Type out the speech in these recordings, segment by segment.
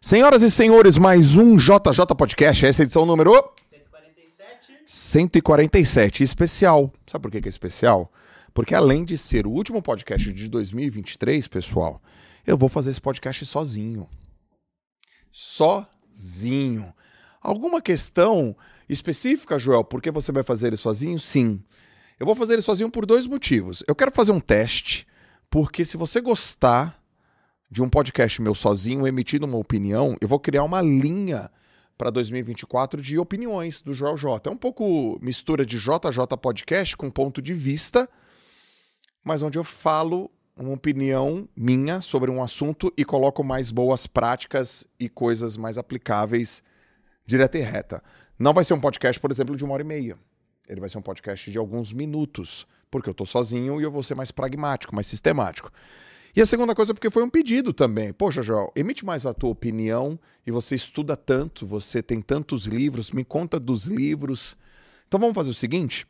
Senhoras e senhores, mais um JJ Podcast. Essa é a edição número 147. 147. Especial. Sabe por que que é especial? Porque além de ser o último podcast de 2023, pessoal, eu vou fazer esse podcast sozinho. Sozinho. Alguma questão específica, Joel, por que você vai fazer ele sozinho? Sim. Eu vou fazer ele sozinho por dois motivos. Eu quero fazer um teste, porque se você gostar de um podcast meu sozinho emitindo uma opinião, eu vou criar uma linha para 2024 de opiniões do Joel J. É um pouco mistura de JJ Podcast com ponto de vista, mas onde eu falo uma opinião minha sobre um assunto e coloco mais boas práticas e coisas mais aplicáveis direta e reta. Não vai ser um podcast, por exemplo, de uma hora e meia. Ele vai ser um podcast de alguns minutos, porque eu estou sozinho e eu vou ser mais pragmático, mais sistemático. E a segunda coisa, porque foi um pedido também. Poxa, Joel, emite mais a tua opinião e você estuda tanto, você tem tantos livros, me conta dos livros. Então vamos fazer o seguinte: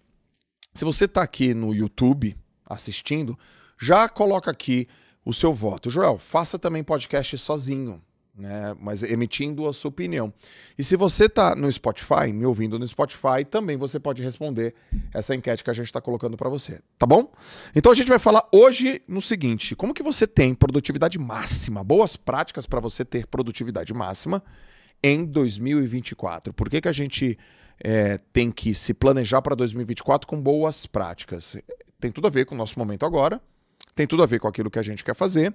se você está aqui no YouTube assistindo, já coloca aqui o seu voto. Joel, faça também podcast sozinho né? Mas emitindo a sua opinião. E se você está no Spotify, me ouvindo no Spotify, também você pode responder essa enquete que a gente está colocando para você, tá bom? Então a gente vai falar hoje no seguinte: como que você tem produtividade máxima, boas práticas para você ter produtividade máxima em 2024? Por que, que a gente é, tem que se planejar para 2024 com boas práticas? Tem tudo a ver com o nosso momento agora, tem tudo a ver com aquilo que a gente quer fazer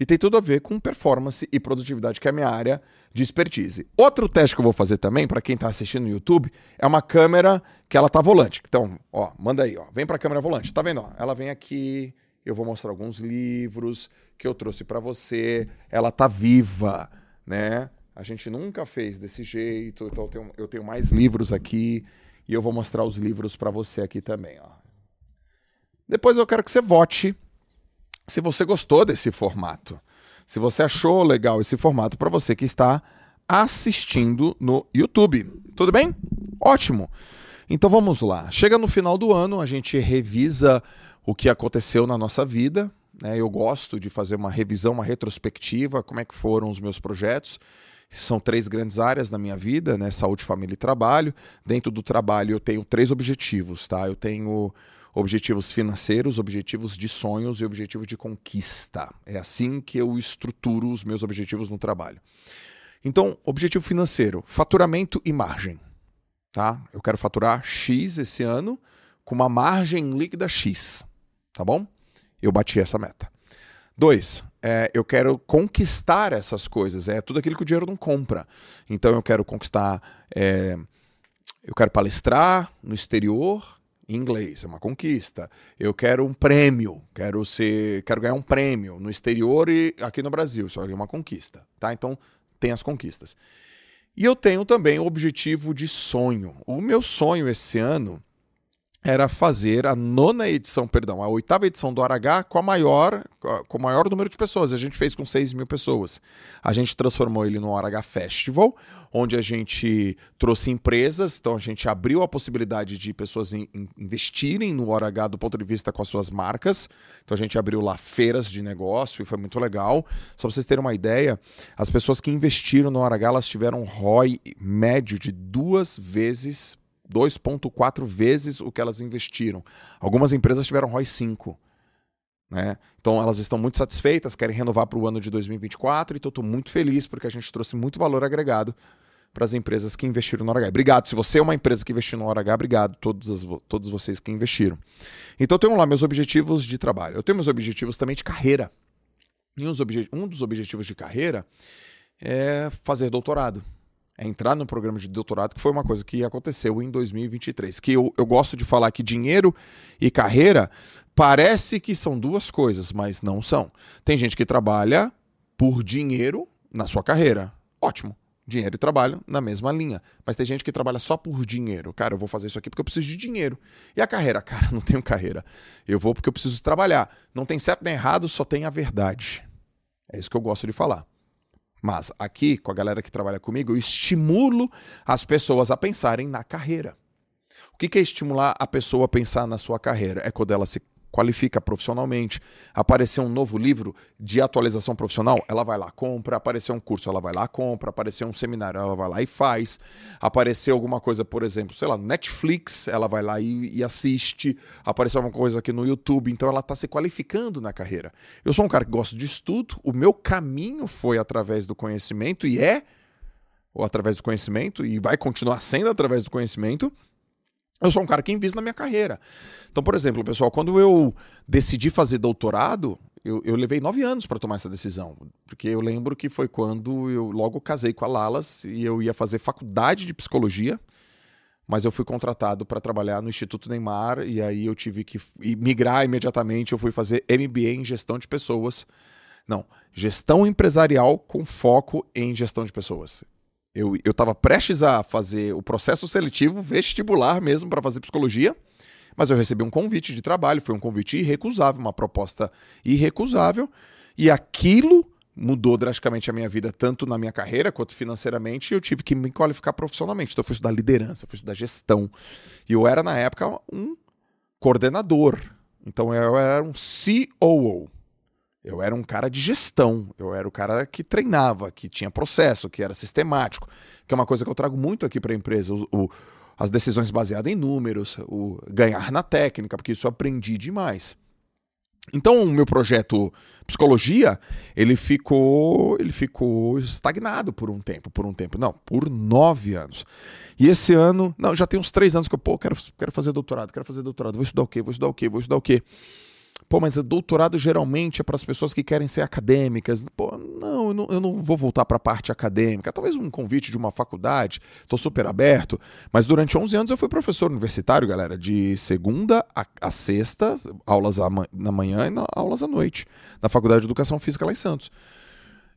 e tem tudo a ver com performance e produtividade, que é a minha área de expertise. Outro teste que eu vou fazer também, para quem está assistindo no YouTube, é uma câmera que ela tá volante. Então, ó, manda aí, ó, vem para a câmera volante. Tá vendo? Ó, ela vem aqui, eu vou mostrar alguns livros que eu trouxe para você. Ela tá viva, né? A gente nunca fez desse jeito, então eu tenho, eu tenho mais livros aqui e eu vou mostrar os livros para você aqui também, ó. Depois eu quero que você vote se você gostou desse formato. Se você achou legal esse formato para você que está assistindo no YouTube. Tudo bem? Ótimo. Então vamos lá. Chega no final do ano, a gente revisa o que aconteceu na nossa vida. Né? Eu gosto de fazer uma revisão, uma retrospectiva, como é que foram os meus projetos. São três grandes áreas na minha vida, né? Saúde, família e trabalho. Dentro do trabalho eu tenho três objetivos, tá? Eu tenho objetivos financeiros, objetivos de sonhos e objetivos de conquista. É assim que eu estruturo os meus objetivos no trabalho. Então, objetivo financeiro, faturamento e margem. Tá? Eu quero faturar X esse ano com uma margem líquida X. Tá bom? Eu bati essa meta. Dois, é, eu quero conquistar essas coisas. É tudo aquilo que o dinheiro não compra. Então eu quero conquistar. É, eu quero palestrar no exterior, em inglês, é uma conquista. Eu quero um prêmio, quero ser, quero ganhar um prêmio no exterior e aqui no Brasil, isso é uma conquista, tá? Então, tem as conquistas. E eu tenho também o objetivo de sonho. O meu sonho esse ano era fazer a nona edição, perdão, a oitava edição do RH com a maior, com o maior número de pessoas. A gente fez com 6 mil pessoas. A gente transformou ele no RH Festival, onde a gente trouxe empresas, então a gente abriu a possibilidade de pessoas in, in, investirem no RH do ponto de vista com as suas marcas. Então a gente abriu lá feiras de negócio e foi muito legal. Só para vocês terem uma ideia, as pessoas que investiram no RH elas tiveram um ROI médio de duas vezes 2,4 vezes o que elas investiram. Algumas empresas tiveram ROI 5. Né? Então elas estão muito satisfeitas, querem renovar para o ano de 2024, então estou muito feliz porque a gente trouxe muito valor agregado para as empresas que investiram no RH. Obrigado. Se você é uma empresa que investiu no RH, obrigado todos, as, todos vocês que investiram. Então eu tenho lá meus objetivos de trabalho. Eu tenho meus objetivos também de carreira. E um dos objetivos de carreira é fazer doutorado é entrar no programa de doutorado, que foi uma coisa que aconteceu em 2023. Que eu, eu gosto de falar que dinheiro e carreira parece que são duas coisas, mas não são. Tem gente que trabalha por dinheiro na sua carreira. Ótimo. Dinheiro e trabalho na mesma linha. Mas tem gente que trabalha só por dinheiro. Cara, eu vou fazer isso aqui porque eu preciso de dinheiro. E a carreira? Cara, não tenho carreira. Eu vou porque eu preciso trabalhar. Não tem certo nem errado, só tem a verdade. É isso que eu gosto de falar. Mas aqui, com a galera que trabalha comigo, eu estimulo as pessoas a pensarem na carreira. O que é estimular a pessoa a pensar na sua carreira? É quando ela se qualifica profissionalmente. Apareceu um novo livro de atualização profissional, ela vai lá, compra. Apareceu um curso, ela vai lá, compra. Apareceu um seminário, ela vai lá e faz. Apareceu alguma coisa, por exemplo, sei lá, Netflix, ela vai lá e, e assiste. Apareceu alguma coisa aqui no YouTube, então ela está se qualificando na carreira. Eu sou um cara que gosta de estudo, o meu caminho foi através do conhecimento e é ou através do conhecimento e vai continuar sendo através do conhecimento. Eu sou um cara que invista na minha carreira. Então, por exemplo, pessoal, quando eu decidi fazer doutorado, eu, eu levei nove anos para tomar essa decisão. Porque eu lembro que foi quando eu logo casei com a Lalas e eu ia fazer faculdade de psicologia, mas eu fui contratado para trabalhar no Instituto Neymar e aí eu tive que migrar imediatamente. Eu fui fazer MBA em gestão de pessoas. Não, gestão empresarial com foco em gestão de pessoas. Eu estava prestes a fazer o processo seletivo vestibular mesmo para fazer psicologia, mas eu recebi um convite de trabalho, foi um convite irrecusável, uma proposta irrecusável, e aquilo mudou drasticamente a minha vida, tanto na minha carreira quanto financeiramente, e eu tive que me qualificar profissionalmente. Então eu fui estudar liderança, fui estudar gestão. E eu era, na época, um coordenador. Então eu era um COO. Eu era um cara de gestão, eu era o cara que treinava, que tinha processo, que era sistemático, que é uma coisa que eu trago muito aqui para a empresa, o, o, as decisões baseadas em números, o ganhar na técnica, porque isso eu aprendi demais. Então, o meu projeto psicologia, ele ficou, ele ficou estagnado por um tempo, por um tempo, não, por nove anos. E esse ano, não, já tem uns três anos que eu, pô, quero, quero fazer doutorado, quero fazer doutorado, vou estudar o quê, vou estudar o quê, vou estudar o quê. Pô, mas doutorado geralmente é para as pessoas que querem ser acadêmicas. Pô, não, eu não, eu não vou voltar para a parte acadêmica. Talvez um convite de uma faculdade, estou super aberto. Mas durante 11 anos eu fui professor universitário, galera, de segunda a, a sexta, aulas na manhã e na, aulas à noite, na Faculdade de Educação Física lá em Santos.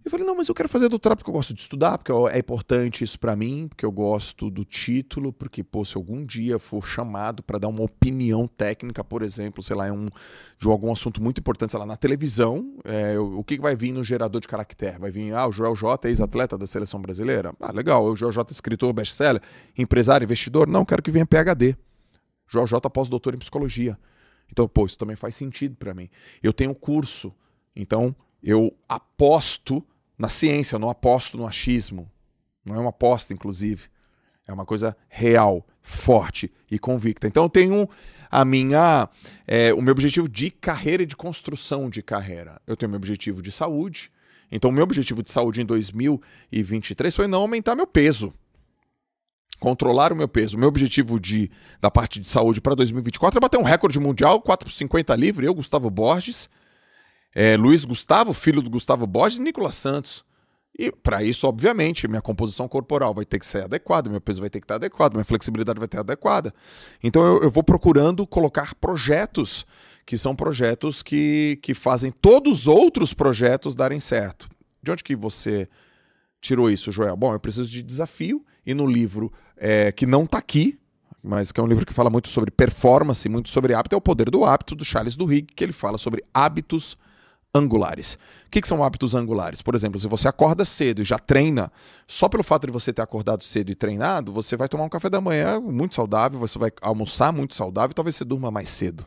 Eu falei, não, mas eu quero fazer doutorado porque eu gosto de estudar, porque é importante isso para mim, porque eu gosto do título, porque, pô, se algum dia for chamado para dar uma opinião técnica, por exemplo, sei lá, um, de algum assunto muito importante, sei lá, na televisão, é, o que vai vir no gerador de caractere? Vai vir, ah, o Joel J, ex-atleta da seleção brasileira? Ah, legal, o Joel J, escritor, best-seller, empresário, investidor? Não, quero que venha PHD. Joel J, pós-doutor em psicologia. Então, pô, isso também faz sentido para mim. Eu tenho curso, então eu aposto na ciência, eu não aposto no achismo. Não é uma aposta, inclusive. É uma coisa real, forte e convicta. Então eu tenho a minha, é, o meu objetivo de carreira e de construção de carreira. Eu tenho meu objetivo de saúde. Então o meu objetivo de saúde em 2023 foi não aumentar meu peso. Controlar o meu peso. O meu objetivo de, da parte de saúde para 2024 é bater um recorde mundial, 4,50 livre. Eu, Gustavo Borges, é, Luiz Gustavo, filho do Gustavo Borges e Nicolas Santos. E para isso, obviamente, minha composição corporal vai ter que ser adequada, meu peso vai ter que estar adequado, minha flexibilidade vai ter adequada. Então eu, eu vou procurando colocar projetos que são projetos que, que fazem todos os outros projetos darem certo. De onde que você tirou isso, Joel? Bom, eu preciso de desafio, e no livro é, que não está aqui, mas que é um livro que fala muito sobre performance, muito sobre hábito, é o Poder do Hábito, do Charles Duhigg, que ele fala sobre hábitos angulares. O que, que, são hábitos angulares? Por exemplo, se você acorda cedo e já treina, só pelo fato de você ter acordado cedo e treinado, você vai tomar um café da manhã muito saudável, você vai almoçar muito saudável talvez você durma mais cedo.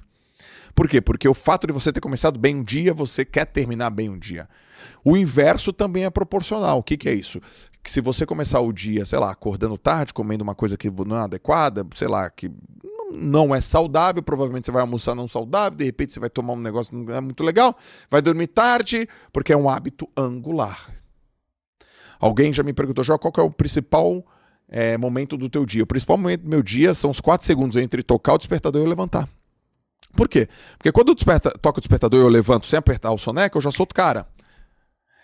Por quê? Porque o fato de você ter começado bem um dia, você quer terminar bem um dia. O inverso também é proporcional. O que, que é isso? Que se você começar o dia, sei lá, acordando tarde, comendo uma coisa que não é adequada, sei lá, que não é saudável, provavelmente você vai almoçar não saudável, de repente você vai tomar um negócio não é muito legal, vai dormir tarde, porque é um hábito angular. Alguém já me perguntou, Jó, qual é o principal é, momento do teu dia? O principal momento do meu dia são os 4 segundos entre tocar o despertador e eu levantar. Por quê? Porque quando eu desperta, toco o despertador e eu levanto sem apertar o soneca, eu já sou cara.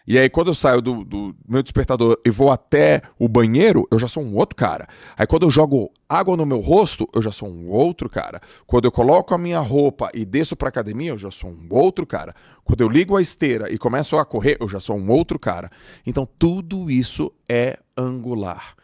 E aí, quando eu saio do, do, meu despertador e vou até o banheiro, eu já sou um outro cara. Aí, quando eu jogo água no meu rosto, eu já sou um outro cara. Quando eu coloco a minha roupa e desço pra academia, eu já sou um outro cara. Quando eu ligo a esteira e começo a correr, eu já sou um outro cara. Então, tudo isso é angular.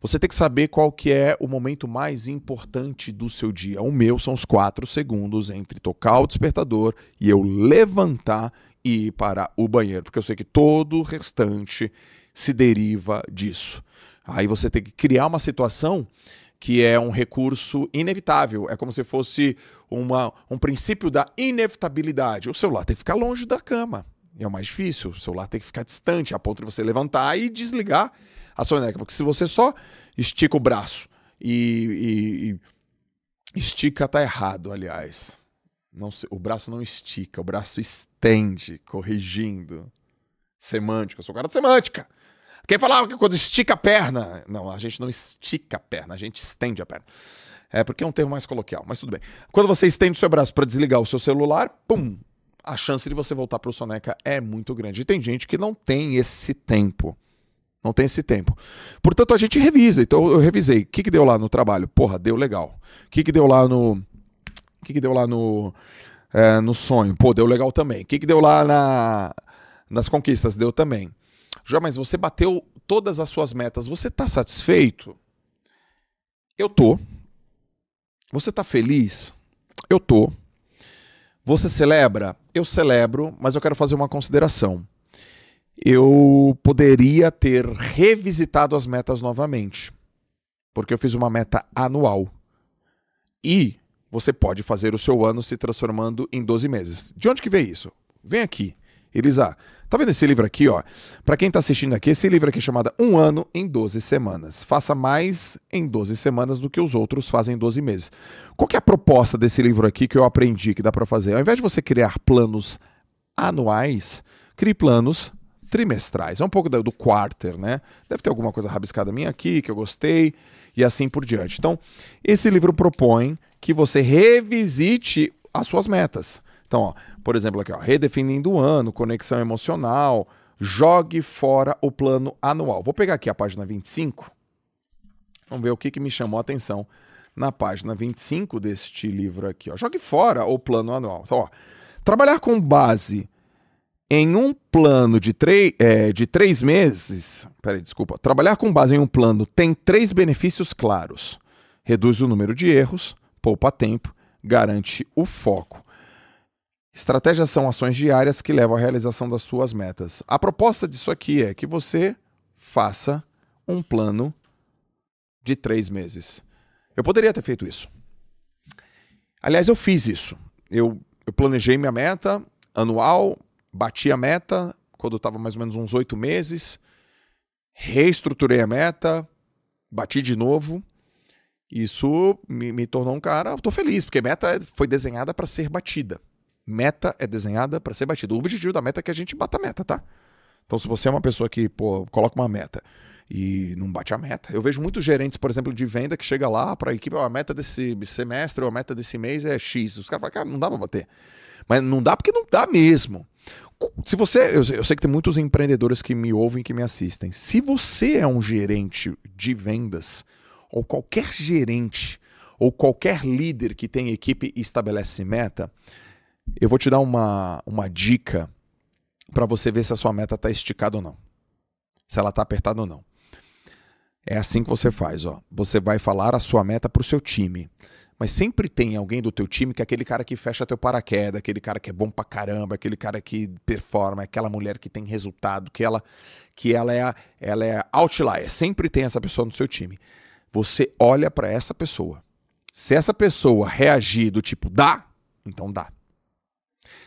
Você tem que saber qual que é o momento mais importante do seu dia. O meu são os quatro segundos entre tocar o despertador e eu levantar ir para o banheiro, porque eu sei que todo o restante se deriva disso. Aí você tem que criar uma situação que é um recurso inevitável. É como se fosse uma, um princípio da inevitabilidade. O celular tem que ficar longe da cama. É o mais difícil. O celular tem que ficar distante, a ponto de você levantar e desligar a soneca. Porque se você só estica o braço e, e, e estica, tá errado, aliás. Não, o braço não estica, o braço estende, corrigindo. Semântica, eu sou cara de semântica. Quem falava que quando estica a perna. Não, a gente não estica a perna, a gente estende a perna. É porque é um termo mais coloquial, mas tudo bem. Quando você estende o seu braço para desligar o seu celular, pum, a chance de você voltar para o soneca é muito grande. E tem gente que não tem esse tempo. Não tem esse tempo. Portanto, a gente revisa. Então, eu revisei. O que, que deu lá no trabalho? Porra, deu legal. O que, que deu lá no. Que, que deu lá no. É, no sonho? Pô, deu legal também. O que, que deu lá na, nas conquistas? Deu também. Já, mas você bateu todas as suas metas. Você está satisfeito? Eu tô. Você está feliz? Eu tô. Você celebra? Eu celebro, mas eu quero fazer uma consideração. Eu poderia ter revisitado as metas novamente, porque eu fiz uma meta anual. E você pode fazer o seu ano se transformando em 12 meses. De onde que vem isso? Vem aqui. Elisa, Tá vendo esse livro aqui, ó? Para quem tá assistindo aqui, esse livro aqui é chamado Um Ano em 12 Semanas. Faça mais em 12 semanas do que os outros fazem em 12 meses. Qual que é a proposta desse livro aqui que eu aprendi que dá para fazer? Ao invés de você criar planos anuais, crie planos trimestrais. É um pouco do, do quarter, né? Deve ter alguma coisa rabiscada minha aqui que eu gostei e assim por diante. Então, esse livro propõe que você revisite as suas metas. Então, ó, por exemplo, aqui, ó, redefinindo o ano, conexão emocional, jogue fora o plano anual. Vou pegar aqui a página 25. Vamos ver o que, que me chamou a atenção na página 25 deste livro aqui. Ó. Jogue fora o plano anual. Então, ó, trabalhar com base em um plano de, é, de três meses. Peraí, desculpa. Trabalhar com base em um plano tem três benefícios claros: reduz o número de erros, poupa tempo, garante o foco. Estratégias são ações diárias que levam à realização das suas metas. A proposta disso aqui é que você faça um plano de três meses. Eu poderia ter feito isso. Aliás, eu fiz isso. Eu, eu planejei minha meta anual, bati a meta quando estava mais ou menos uns oito meses, reestruturei a meta, bati de novo. Isso me, me tornou um cara. Estou feliz, porque meta foi desenhada para ser batida. Meta é desenhada para ser batida. O objetivo da meta é que a gente bata a meta, tá? Então, se você é uma pessoa que pô, coloca uma meta e não bate a meta, eu vejo muitos gerentes, por exemplo, de venda que chega lá para a equipe, a meta desse semestre ou a meta desse mês é X. Os caras falam, cara, não dá para bater. Mas não dá porque não dá mesmo. Se você, eu, eu sei que tem muitos empreendedores que me ouvem, que me assistem. Se você é um gerente de vendas ou qualquer gerente ou qualquer líder que tem equipe e estabelece meta, eu vou te dar uma, uma dica para você ver se a sua meta está esticada ou não. Se ela está apertada ou não. É assim que você faz, ó. Você vai falar a sua meta para o seu time. Mas sempre tem alguém do teu time que é aquele cara que fecha teu paraquedas, aquele cara que é bom pra caramba, aquele cara que performa, aquela mulher que tem resultado, que ela que ela é ela é outlier. Sempre tem essa pessoa no seu time. Você olha para essa pessoa. Se essa pessoa reagir do tipo dá, então dá.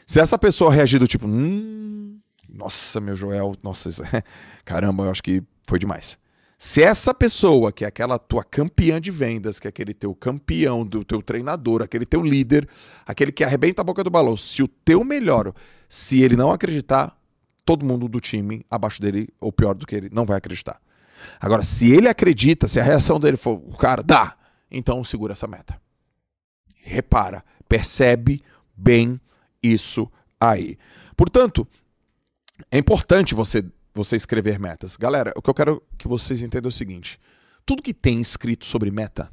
Se essa pessoa reagir do tipo, hum, nossa, meu Joel, nossa, caramba, eu acho que foi demais. Se essa pessoa, que é aquela tua campeã de vendas, que é aquele teu campeão, do teu treinador, aquele teu líder, aquele que arrebenta a boca do balão, se o teu melhor, se ele não acreditar, todo mundo do time abaixo dele, ou pior do que ele, não vai acreditar. Agora, se ele acredita, se a reação dele for, cara, dá, então segura essa meta. Repara, percebe bem isso aí. Portanto, é importante você você escrever metas. Galera, o que eu quero que vocês entendam é o seguinte: tudo que tem escrito sobre meta,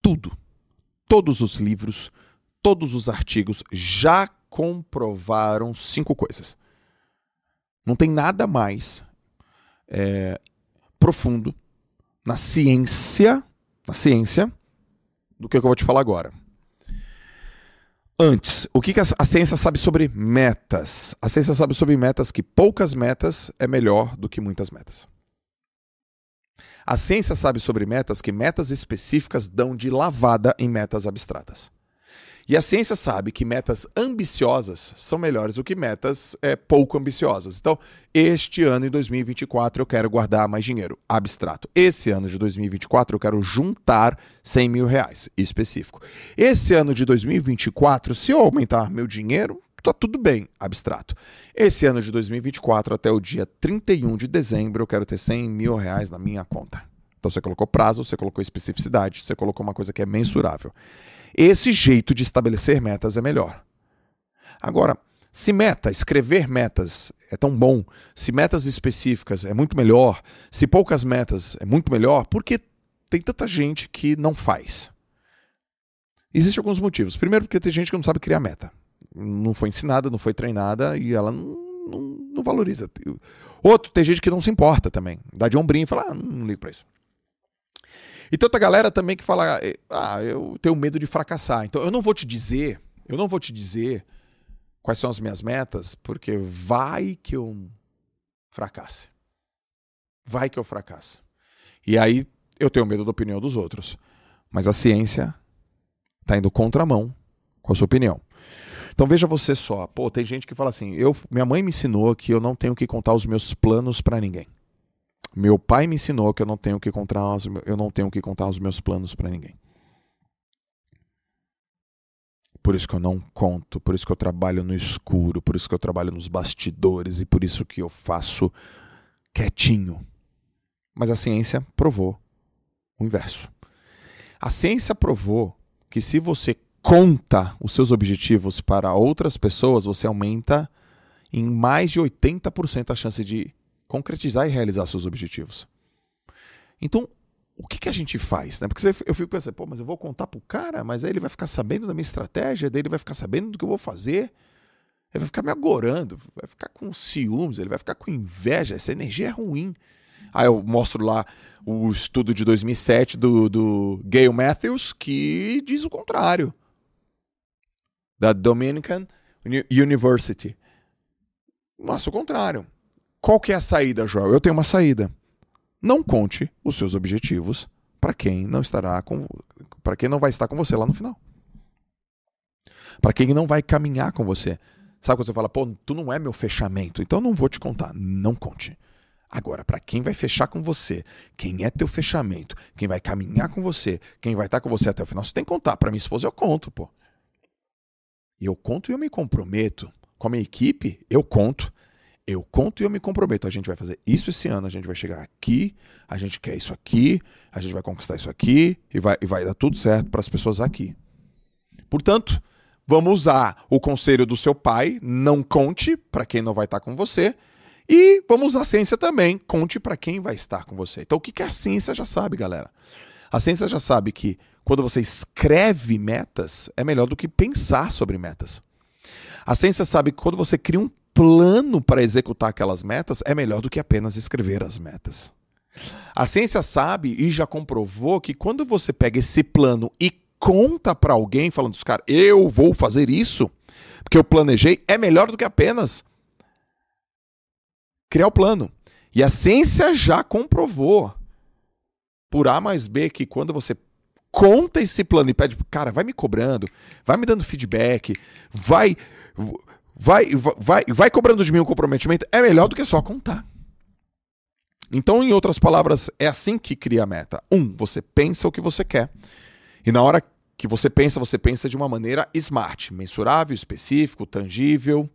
tudo, todos os livros, todos os artigos já comprovaram cinco coisas. Não tem nada mais é, profundo na ciência, na ciência, do que eu vou te falar agora. Antes, o que, a ciência sabe sobre metas? A ciência sabe sobre metas que poucas metas é melhor do que muitas metas. A ciência sabe sobre metas que metas específicas dão de lavada em metas abstratas. E a ciência sabe que metas ambiciosas são melhores do que metas é, pouco ambiciosas. Então, este ano, em 2024, eu quero guardar mais dinheiro, abstrato. Esse ano de 2024, eu quero juntar 100 mil reais, específico. Esse ano de 2024, se eu aumentar meu dinheiro, tá tudo bem, abstrato. Esse ano de 2024, até o dia 31 de dezembro, eu quero ter 100 mil reais na minha conta. Então, você colocou prazo, você colocou especificidade, você colocou uma coisa que é mensurável. Esse jeito de estabelecer metas é melhor. Agora, se meta, escrever metas é tão bom, se metas específicas é muito melhor, se poucas metas é muito melhor, porque tem tanta gente que não faz. Existem alguns motivos. Primeiro, porque tem gente que não sabe criar meta. Não foi ensinada, não foi treinada e ela não, não, não valoriza. Outro, tem gente que não se importa também. Dá de ombrinho e fala, ah, não ligo pra isso. E tanta galera também que fala, ah, eu tenho medo de fracassar. Então eu não vou te dizer, eu não vou te dizer quais são as minhas metas, porque vai que eu fracasse. Vai que eu fracasse. E aí eu tenho medo da opinião dos outros. Mas a ciência está indo contramão com a sua opinião. Então veja você só, pô, tem gente que fala assim, eu, minha mãe me ensinou que eu não tenho que contar os meus planos para ninguém. Meu pai me ensinou que eu não tenho que contar os, eu não tenho que contar os meus planos para ninguém. Por isso que eu não conto, por isso que eu trabalho no escuro, por isso que eu trabalho nos bastidores e por isso que eu faço quietinho. Mas a ciência provou o inverso. A ciência provou que se você conta os seus objetivos para outras pessoas, você aumenta em mais de 80% a chance de concretizar e realizar seus objetivos. Então, o que, que a gente faz? Né? Porque eu fico pensando, pô, mas eu vou contar pro cara, mas aí ele vai ficar sabendo da minha estratégia, daí ele vai ficar sabendo do que eu vou fazer, ele vai ficar me agorando, vai ficar com ciúmes, ele vai ficar com inveja, essa energia é ruim. Aí eu mostro lá o estudo de 2007 do, do Gail Matthews, que diz o contrário. Da Dominican University. Mostra o contrário. Qual que é a saída, Joel? Eu tenho uma saída. Não conte os seus objetivos para quem não estará com para quem não vai estar com você lá no final. Para quem não vai caminhar com você. Sabe quando você fala, pô, tu não é meu fechamento, então não vou te contar. Não conte. Agora, para quem vai fechar com você, quem é teu fechamento, quem vai caminhar com você, quem vai estar com você até o final, você tem que contar. Para minha esposa, eu conto, pô. Eu conto e eu me comprometo. Com a minha equipe, eu conto. Eu conto e eu me comprometo. A gente vai fazer isso esse ano, a gente vai chegar aqui, a gente quer isso aqui, a gente vai conquistar isso aqui e vai, e vai dar tudo certo para as pessoas aqui. Portanto, vamos usar o conselho do seu pai, não conte para quem não vai estar com você, e vamos usar a ciência também, conte para quem vai estar com você. Então, o que, que a ciência já sabe, galera? A ciência já sabe que quando você escreve metas, é melhor do que pensar sobre metas. A ciência sabe que quando você cria um plano para executar aquelas metas é melhor do que apenas escrever as metas. A ciência sabe e já comprovou que quando você pega esse plano e conta para alguém falando, cara, eu vou fazer isso, porque eu planejei, é melhor do que apenas criar o plano. E a ciência já comprovou por A mais B que quando você conta esse plano e pede, cara, vai me cobrando, vai me dando feedback, vai vai, vai, vai cobrando de mim um comprometimento, é melhor do que só contar. Então, em outras palavras, é assim que cria a meta. Um, você pensa o que você quer. E na hora que você pensa, você pensa de uma maneira smart, mensurável, específico, tangível,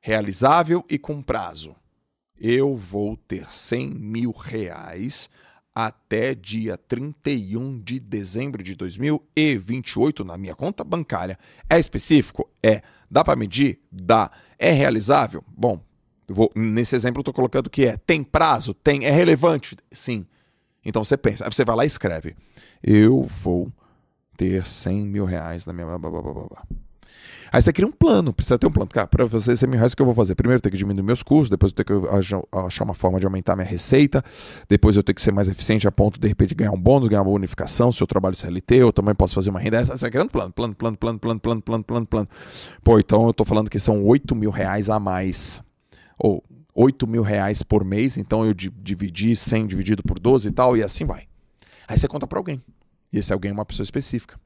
realizável e com prazo. Eu vou ter 100 mil reais até dia 31 de dezembro de 2028 na minha conta bancária. É específico? É. Dá para medir? Dá. É realizável? Bom, vou, nesse exemplo eu estou colocando que é. Tem prazo? Tem. É relevante? Sim. Então você pensa, você vai lá e escreve. Eu vou ter 100 mil reais na minha. Aí você cria um plano, precisa ter um plano. Cara, para fazer 100 mil reais, o que eu vou fazer? Primeiro eu tenho que diminuir meus custos, depois eu tenho que achar uma forma de aumentar minha receita, depois eu tenho que ser mais eficiente a ponto de, de repente, ganhar um bônus, ganhar uma bonificação, se eu trabalho CLT, eu também posso fazer uma renda. Você vai criando plano, plano, plano, plano, plano, plano, plano, plano, plano. Pô, então eu tô falando que são 8 mil reais a mais. Ou 8 mil reais por mês, então eu dividi 100 dividido por 12 e tal, e assim vai. Aí você conta para alguém. E esse alguém é uma pessoa específica.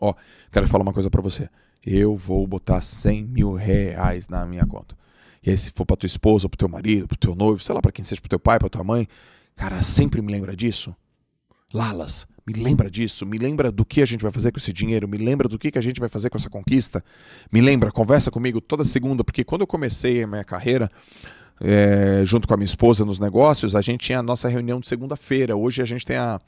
Ó, quero falar uma coisa para você. Eu vou botar 100 mil reais na minha conta. E aí, se for pra tua esposa, pro teu marido, pro teu noivo, sei lá, para quem seja, pro teu pai, pra tua mãe, cara, sempre me lembra disso. Lalas, me lembra disso, me lembra do que a gente vai fazer com esse dinheiro, me lembra do que, que a gente vai fazer com essa conquista, me lembra, conversa comigo toda segunda, porque quando eu comecei a minha carreira, é, junto com a minha esposa nos negócios, a gente tinha a nossa reunião de segunda-feira. Hoje a gente tem a,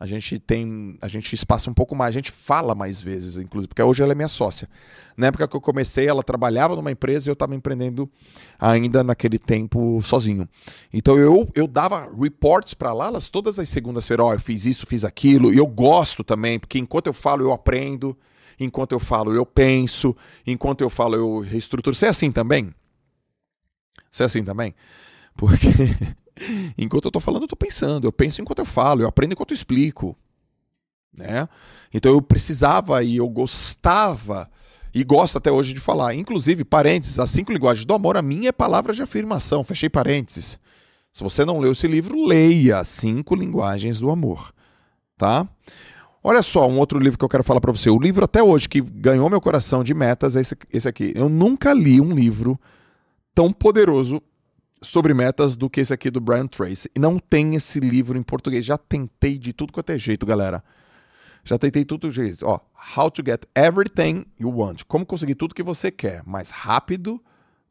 a gente tem, a gente espaça um pouco mais, a gente fala mais vezes, inclusive, porque hoje ela é minha sócia. Na época que eu comecei, ela trabalhava numa empresa e eu estava empreendendo ainda naquele tempo sozinho. Então eu, eu dava reports para lá, elas todas as segundas-feiras, ó, oh, eu fiz isso, fiz aquilo, e eu gosto também, porque enquanto eu falo, eu aprendo, enquanto eu falo, eu penso, enquanto eu falo, eu reestruturo. Você é assim também? Você é assim também? Porque enquanto eu estou falando, eu estou pensando. Eu penso enquanto eu falo, eu aprendo enquanto eu explico. Né? Então eu precisava e eu gostava e gosto até hoje de falar. Inclusive, parênteses, as cinco linguagens do amor, a minha é palavra de afirmação. Fechei parênteses. Se você não leu esse livro, leia Cinco Linguagens do Amor. Tá? Olha só, um outro livro que eu quero falar para você. O livro até hoje que ganhou meu coração de metas é esse, esse aqui. Eu nunca li um livro tão poderoso sobre metas do que esse aqui do Brian Tracy. E não tem esse livro em português. Já tentei de tudo quanto é jeito, galera. Já tentei tudo jeito. Ó, How to Get Everything You Want. Como conseguir tudo que você quer, mais rápido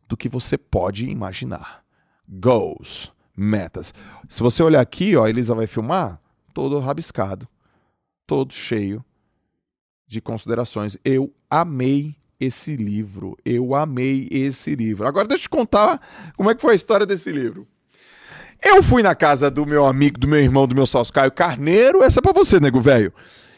do que você pode imaginar. Goals, metas. Se você olhar aqui, ó, a Elisa vai filmar, todo rabiscado, todo cheio de considerações. Eu amei esse livro. Eu amei esse livro. Agora deixa eu te contar como é que foi a história desse livro. Eu fui na casa do meu amigo, do meu irmão, do meu sócio Caio Carneiro. Essa é pra você, nego velho.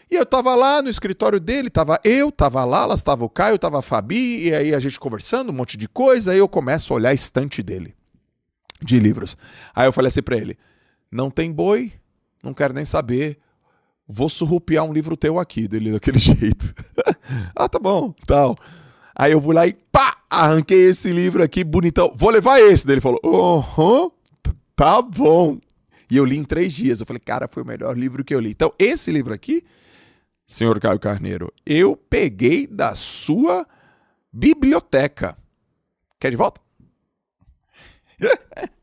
E eu tava lá no escritório dele, tava eu, tava lá, elas tava o Caio, tava a Fabi, e aí a gente conversando, um monte de coisa, aí eu começo a olhar a estante dele de livros. Aí eu falei assim pra ele: não tem boi, não quero nem saber. Vou surrupiar um livro teu aqui, dele daquele jeito. ah, tá bom, tal. Aí eu fui lá e pá, arranquei esse livro aqui, bonitão. Vou levar esse. Daí ele falou, uhum, tá bom. E eu li em três dias. Eu falei, cara, foi o melhor livro que eu li. Então, esse livro aqui, senhor Caio Carneiro, eu peguei da sua biblioteca. Quer de volta?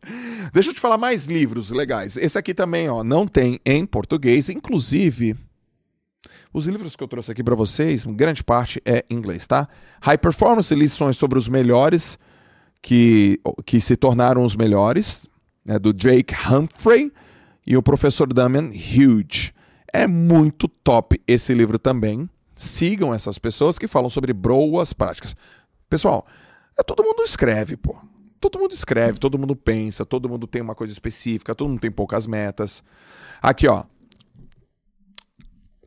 Deixa eu te falar mais livros legais. Esse aqui também, ó, não tem em português, inclusive os livros que eu trouxe aqui para vocês, grande parte é em inglês, tá? High Performance, lições sobre os melhores que, que se tornaram os melhores, né, do Drake Humphrey e o professor Damian Hughes. É muito top esse livro também. Sigam essas pessoas que falam sobre boas práticas. Pessoal, é, todo mundo escreve, pô. Todo mundo escreve, todo mundo pensa, todo mundo tem uma coisa específica, todo mundo tem poucas metas. Aqui, ó.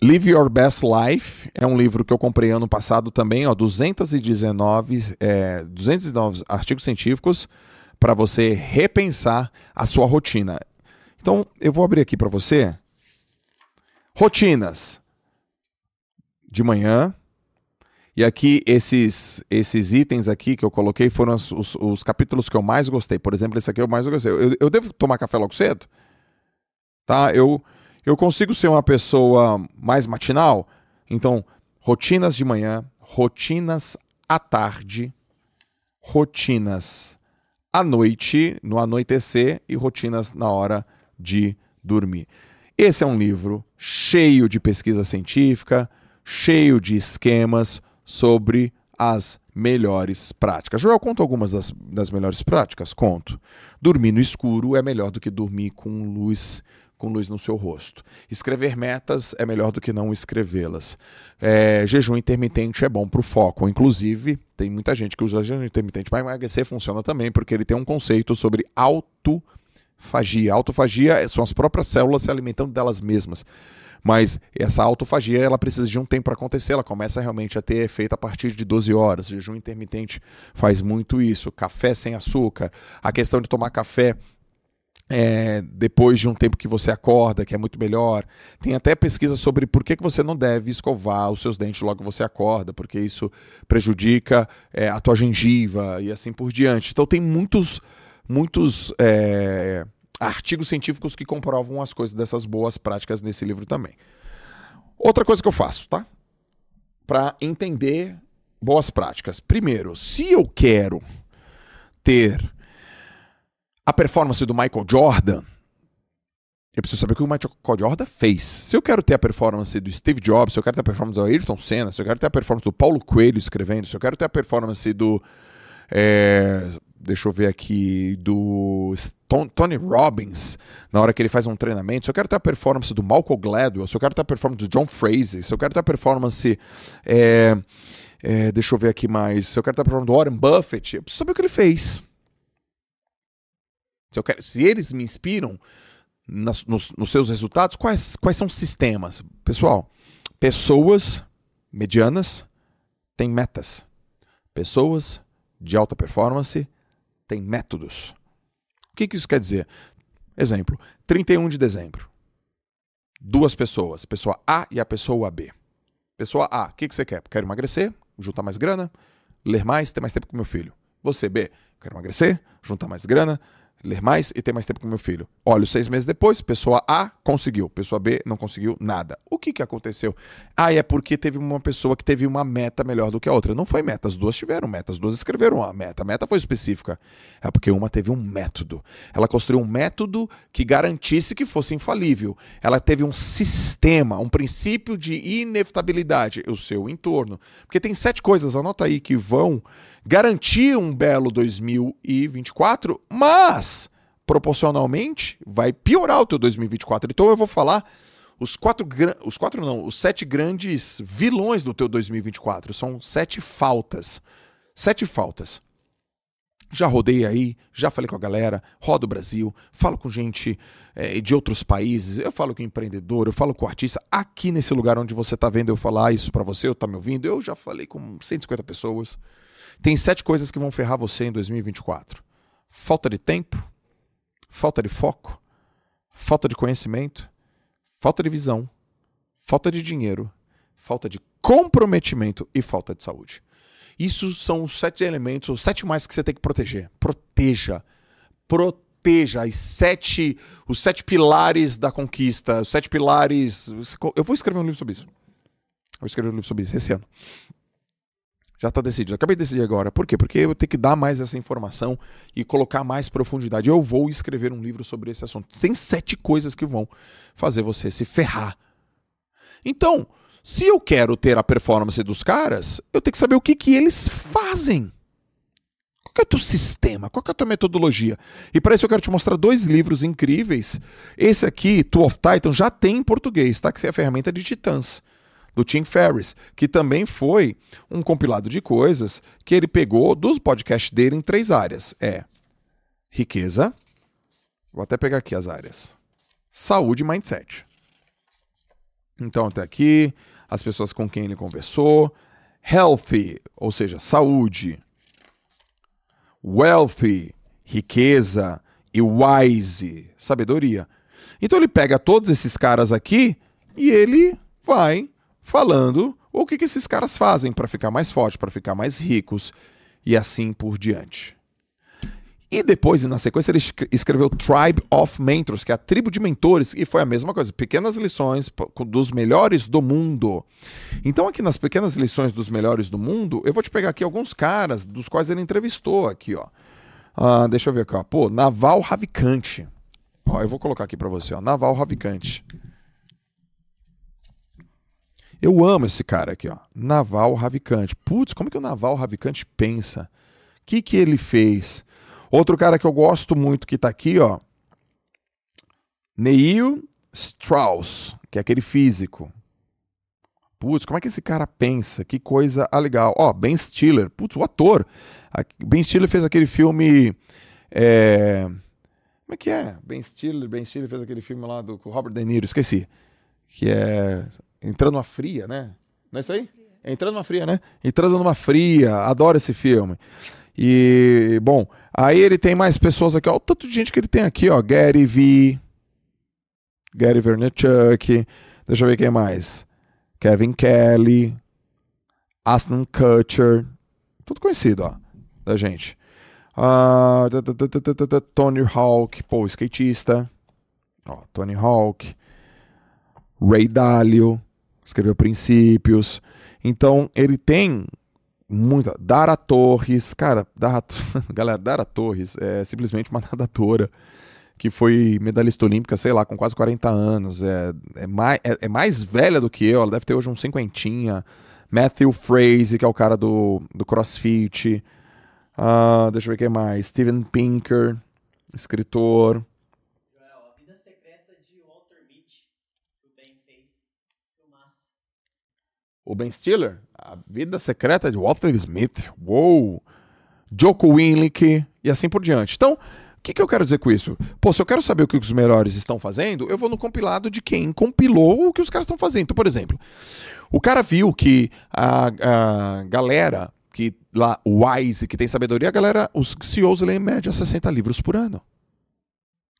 Live Your Best Life é um livro que eu comprei ano passado também, ó, 219, é, 209 artigos científicos para você repensar a sua rotina. Então, eu vou abrir aqui para você rotinas de manhã. E aqui esses esses itens aqui que eu coloquei foram os, os, os capítulos que eu mais gostei. Por exemplo, esse aqui eu mais gostei. Eu, eu devo tomar café logo cedo? Tá? Eu eu consigo ser uma pessoa mais matinal? Então, rotinas de manhã, rotinas à tarde, rotinas à noite, no anoitecer e rotinas na hora de dormir. Esse é um livro cheio de pesquisa científica, cheio de esquemas sobre as melhores práticas. Joel, conta algumas das, das melhores práticas? Conto. Dormir no escuro é melhor do que dormir com luz com luz no seu rosto. Escrever metas é melhor do que não escrevê-las. É, jejum intermitente é bom para o foco. Inclusive, tem muita gente que usa jejum intermitente para emagrecer, funciona também, porque ele tem um conceito sobre autofagia. Autofagia são as próprias células se alimentando delas mesmas. Mas essa autofagia ela precisa de um tempo para acontecer, ela começa realmente a ter efeito a partir de 12 horas. O jejum intermitente faz muito isso. Café sem açúcar, a questão de tomar café é, depois de um tempo que você acorda, que é muito melhor. Tem até pesquisa sobre por que, você não deve escovar os seus dentes logo que você acorda, porque isso prejudica é, a tua gengiva e assim por diante. Então tem muitos muitos é, artigos científicos que comprovam as coisas dessas boas práticas nesse livro também. Outra coisa que eu faço, tá? Para entender boas práticas. Primeiro, se eu quero ter a performance do Michael Jordan, eu preciso saber o que o Michael Jordan fez. Se eu quero ter a performance do Steve Jobs, se eu quero ter a performance do Ayrton Senna, se eu quero ter a performance do Paulo Coelho escrevendo, se eu quero ter a performance do. É, deixa eu ver aqui, do Tony Robbins, na hora que ele faz um treinamento, se eu quero ter a performance do Malcolm Gladwell, se eu quero ter a performance do John Fraser, se eu quero ter a performance. É, é, deixa eu ver aqui mais. Se eu quero ter a performance do Warren Buffett, eu preciso saber o que ele fez. Se, quero, se eles me inspiram nas, nos, nos seus resultados, quais, quais são os sistemas? Pessoal, pessoas medianas têm metas. Pessoas de alta performance têm métodos. O que, que isso quer dizer? Exemplo, 31 de dezembro. Duas pessoas, pessoa A e a pessoa B. Pessoa A, o que, que você quer? Quero emagrecer, juntar mais grana, ler mais, ter mais tempo com meu filho. Você, B, quero emagrecer, juntar mais grana, ler mais e ter mais tempo com meu filho. Olha, seis meses depois, pessoa A conseguiu, pessoa B não conseguiu nada. O que, que aconteceu? Ah, é porque teve uma pessoa que teve uma meta melhor do que a outra. Não foi meta, as duas tiveram meta, as duas escreveram a meta. A meta foi específica. É porque uma teve um método. Ela construiu um método que garantisse que fosse infalível. Ela teve um sistema, um princípio de inevitabilidade, o seu entorno. Porque tem sete coisas, anota aí, que vão garantir um belo 2024, mas proporcionalmente vai piorar o teu 2024. Então eu vou falar os quatro, os quatro não, os sete grandes vilões do teu 2024. São sete faltas. Sete faltas. Já rodei aí, já falei com a galera, rodo o Brasil, falo com gente é, de outros países, eu falo com empreendedor, eu falo com artista. Aqui nesse lugar onde você está vendo eu falar isso para você, ou está me ouvindo, eu já falei com 150 pessoas. Tem sete coisas que vão ferrar você em 2024: falta de tempo, falta de foco, falta de conhecimento, falta de visão, falta de dinheiro, falta de comprometimento e falta de saúde. Isso são os sete elementos, os sete mais que você tem que proteger. Proteja. Proteja as sete, os sete pilares da conquista, os sete pilares. Eu vou escrever um livro sobre isso. Eu vou escrever um livro sobre isso esse ano. Já está decidido. Acabei de decidir agora. Por quê? Porque eu tenho que dar mais essa informação e colocar mais profundidade. Eu vou escrever um livro sobre esse assunto. Tem sete coisas que vão fazer você se ferrar. Então, se eu quero ter a performance dos caras, eu tenho que saber o que, que eles fazem. Qual é o teu sistema? Qual é a tua metodologia? E para isso eu quero te mostrar dois livros incríveis. Esse aqui, Two of Titan, já tem em português, tá? Que é a ferramenta de Titãs do Tim Ferriss, que também foi um compilado de coisas que ele pegou dos podcasts dele em três áreas. É riqueza, vou até pegar aqui as áreas. Saúde e mindset. Então até aqui, as pessoas com quem ele conversou, healthy, ou seja, saúde, wealthy, riqueza e wise, sabedoria. Então ele pega todos esses caras aqui e ele vai falando o que, que esses caras fazem para ficar mais forte, para ficar mais ricos e assim por diante. E depois, na sequência, ele escreveu Tribe of Mentors, que é a tribo de mentores, e foi a mesma coisa, pequenas lições dos melhores do mundo. Então, aqui nas pequenas lições dos melhores do mundo, eu vou te pegar aqui alguns caras dos quais ele entrevistou aqui, ó. Ah, deixa eu ver aqui, ó. Pô, Naval Ravikant. Ó, eu vou colocar aqui para você, ó. Naval Ravikant. Eu amo esse cara aqui, ó. Naval Ravikant. Putz, como que o Naval Ravikant pensa? O que, que ele fez? Outro cara que eu gosto muito que tá aqui, ó. Neil Strauss, que é aquele físico. Putz, como é que esse cara pensa? Que coisa legal. Ó, Ben Stiller. Putz, o ator. Ben Stiller fez aquele filme. É... Como é que é? Ben Stiller, Ben Stiller fez aquele filme lá do Robert De Niro, esqueci. Que é Entrando numa fria, né? Não é isso aí? Entrando numa fria, né? Entrando numa fria. Adoro esse filme. E, bom, aí ele tem mais pessoas aqui, ó. O tanto de gente que ele tem aqui, ó. Gary V. Gary Vaynerchuk. Deixa eu ver quem mais. Kevin Kelly. Aston Kutcher. Tudo conhecido, ó. Da gente. Uh, Tony Hawk, pô, skatista. Ó, Tony Hawk. Ray Dalio, escreveu Princípios. Então, ele tem muita. Dara Torres, cara, Dara, galera, Dara Torres é simplesmente uma nadadora que foi medalhista olímpica, sei lá, com quase 40 anos. É, é, mais, é, é mais velha do que eu, ela deve ter hoje uns cinquentinha. Matthew Fraser, que é o cara do, do CrossFit. Uh, deixa eu ver quem mais. Steven Pinker, escritor. Joel, a vida secreta de Walter Mitty, que o Ben fez. Filmaço. O Ben Stiller? A vida secreta de Walter Smith. Uou! Joko Winlick e assim por diante. Então, o que, que eu quero dizer com isso? Pô, se eu quero saber o que os melhores estão fazendo, eu vou no compilado de quem compilou o que os caras estão fazendo. Então, por exemplo, o cara viu que a, a galera que lá, wise, que tem sabedoria, a galera, os CEOs leem em média 60 livros por ano.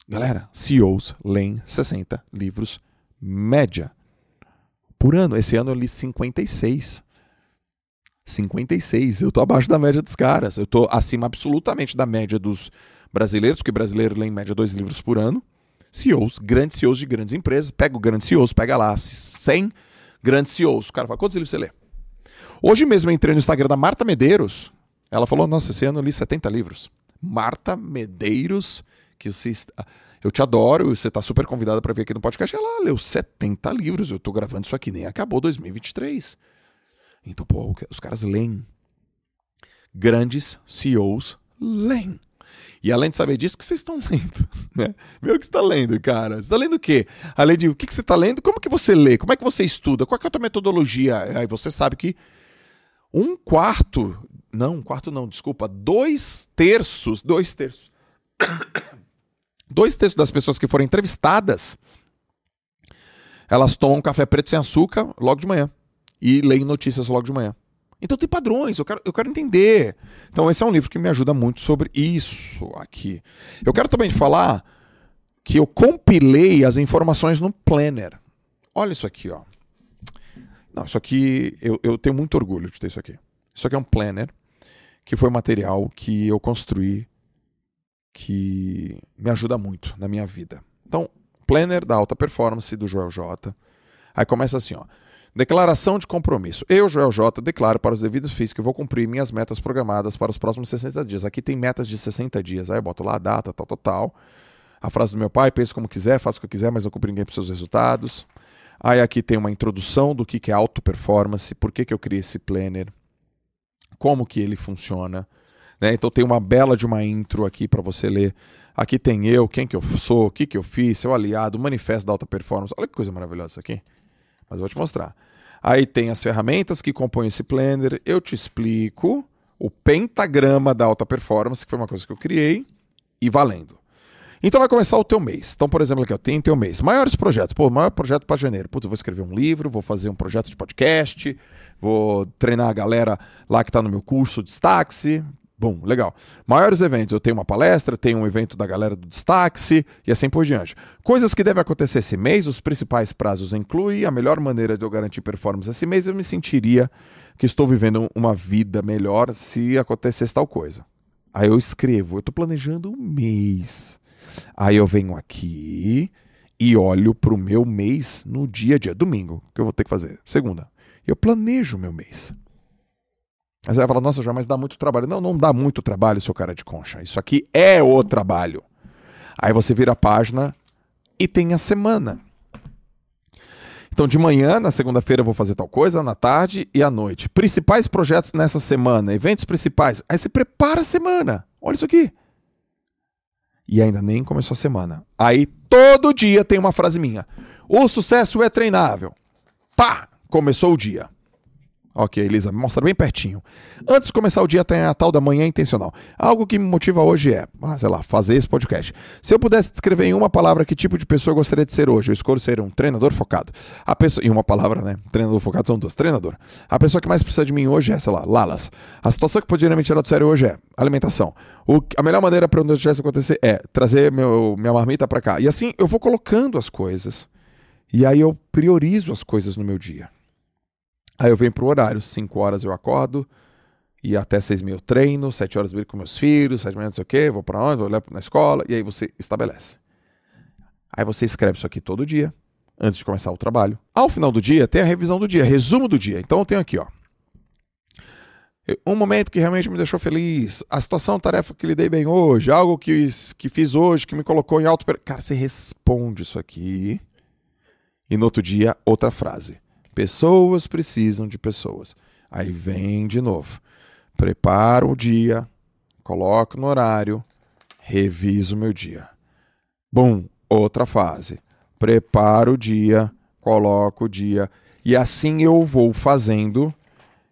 Galera, CEOs leem 60 livros média por ano. Esse ano eu li 56. 56. Eu tô abaixo da média dos caras. Eu tô acima absolutamente da média dos brasileiros, porque brasileiro lê em média dois livros por ano. CEOs, grandes CEOs de grandes empresas. Pega o grandes CEOs, pega lá 100 grandes CEOs. O cara fala, quantos livros você lê? Hoje mesmo eu entrei no Instagram da Marta Medeiros. Ela falou, nossa, esse ano eu li 70 livros. Marta Medeiros, que você está... Eu te adoro, você está super convidada para vir aqui no podcast. Ela leu 70 livros, eu estou gravando isso aqui, nem acabou 2023. Então, pô, os caras leem. Grandes CEOs leem. E além de saber disso, o que vocês estão lendo? Né? Vê o que você está lendo, cara. Você está lendo o quê? Além de o que você está lendo, como que você lê? Como é que você estuda? Qual é a tua metodologia? Aí você sabe que um quarto, não, um quarto não, desculpa, dois terços, dois terços, dois terços das pessoas que foram entrevistadas, elas tomam café preto sem açúcar logo de manhã e leem notícias logo de manhã. Então tem padrões, eu quero, eu quero entender. Então esse é um livro que me ajuda muito sobre isso aqui. Eu quero também falar que eu compilei as informações no Planner. Olha isso aqui, ó. Não, isso aqui eu, eu tenho muito orgulho de ter isso aqui. Isso aqui é um Planner que foi material que eu construí que me ajuda muito na minha vida. Então, Planner da alta performance do Joel J. Aí começa assim, ó. Declaração de compromisso. Eu, Joel J, declaro para os devidos fins que vou cumprir minhas metas programadas para os próximos 60 dias. Aqui tem metas de 60 dias. Aí eu boto lá a data, tal, tal, tal. A frase do meu pai, penso como quiser, faço o que eu quiser, mas não cumpro ninguém para seus resultados. Aí aqui tem uma introdução do que, é auto performance, por que, que eu criei esse planner, como que ele funciona. Né? Então tem uma bela de uma intro aqui para você ler. Aqui tem eu, quem que eu sou, o que, que eu fiz, seu aliado, manifesto da alta performance. Olha que coisa maravilhosa isso aqui. Mas eu vou te mostrar. Aí tem as ferramentas que compõem esse planner. Eu te explico o pentagrama da alta performance, que foi uma coisa que eu criei, e valendo. Então vai começar o teu mês. Então, por exemplo, aqui eu tenho teu mês. Maiores projetos. Pô, maior projeto para janeiro. Putz, eu vou escrever um livro, vou fazer um projeto de podcast, vou treinar a galera lá que está no meu curso Destaque. Bom, legal. Maiores eventos, eu tenho uma palestra, tenho um evento da galera do Destaque e assim por diante. Coisas que devem acontecer esse mês, os principais prazos incluem a melhor maneira de eu garantir performance esse mês, eu me sentiria que estou vivendo uma vida melhor se acontecesse tal coisa. Aí eu escrevo, eu estou planejando um mês. Aí eu venho aqui e olho para o meu mês no dia a dia, domingo, que eu vou ter que fazer, segunda. Eu planejo o meu mês. Mas vai falar, nossa, já, mas dá muito trabalho. Não, não dá muito trabalho, seu cara de concha. Isso aqui é o trabalho. Aí você vira a página e tem a semana. Então, de manhã, na segunda-feira, eu vou fazer tal coisa, na tarde e à noite. Principais projetos nessa semana, eventos principais. Aí você prepara a semana. Olha isso aqui. E ainda nem começou a semana. Aí todo dia tem uma frase minha. O sucesso é treinável. Pá! Começou o dia. Ok, Elisa, mostra bem pertinho. Antes de começar o dia, tem a tal da manhã intencional. Algo que me motiva hoje é, ah, sei lá, fazer esse podcast. Se eu pudesse descrever em uma palavra que tipo de pessoa eu gostaria de ser hoje, eu escolho ser um treinador focado. A pessoa, em uma palavra, né? Treinador focado são duas. Treinador. A pessoa que mais precisa de mim hoje é, sei lá, Lalas. A situação que poderia me tirar do sério hoje é alimentação. O, a melhor maneira para onde isso acontecer é trazer meu, minha marmita para cá. E assim eu vou colocando as coisas. E aí eu priorizo as coisas no meu dia. Aí eu venho pro horário, 5 horas eu acordo e até seis mil treino, sete horas brinco com meus filhos, sete manhã não sei o quê, vou para onde, vou na escola, e aí você estabelece. Aí você escreve isso aqui todo dia, antes de começar o trabalho. Ao final do dia, tem a revisão do dia, resumo do dia. Então eu tenho aqui, ó. Um momento que realmente me deixou feliz, a situação, tarefa que lidei bem hoje, algo que, que fiz hoje que me colocou em alto. Cara, você responde isso aqui. E no outro dia, outra frase. Pessoas precisam de pessoas. Aí vem de novo. Preparo o dia, coloco no horário, reviso meu dia. Bum, outra fase. Preparo o dia, coloco o dia. E assim eu vou fazendo,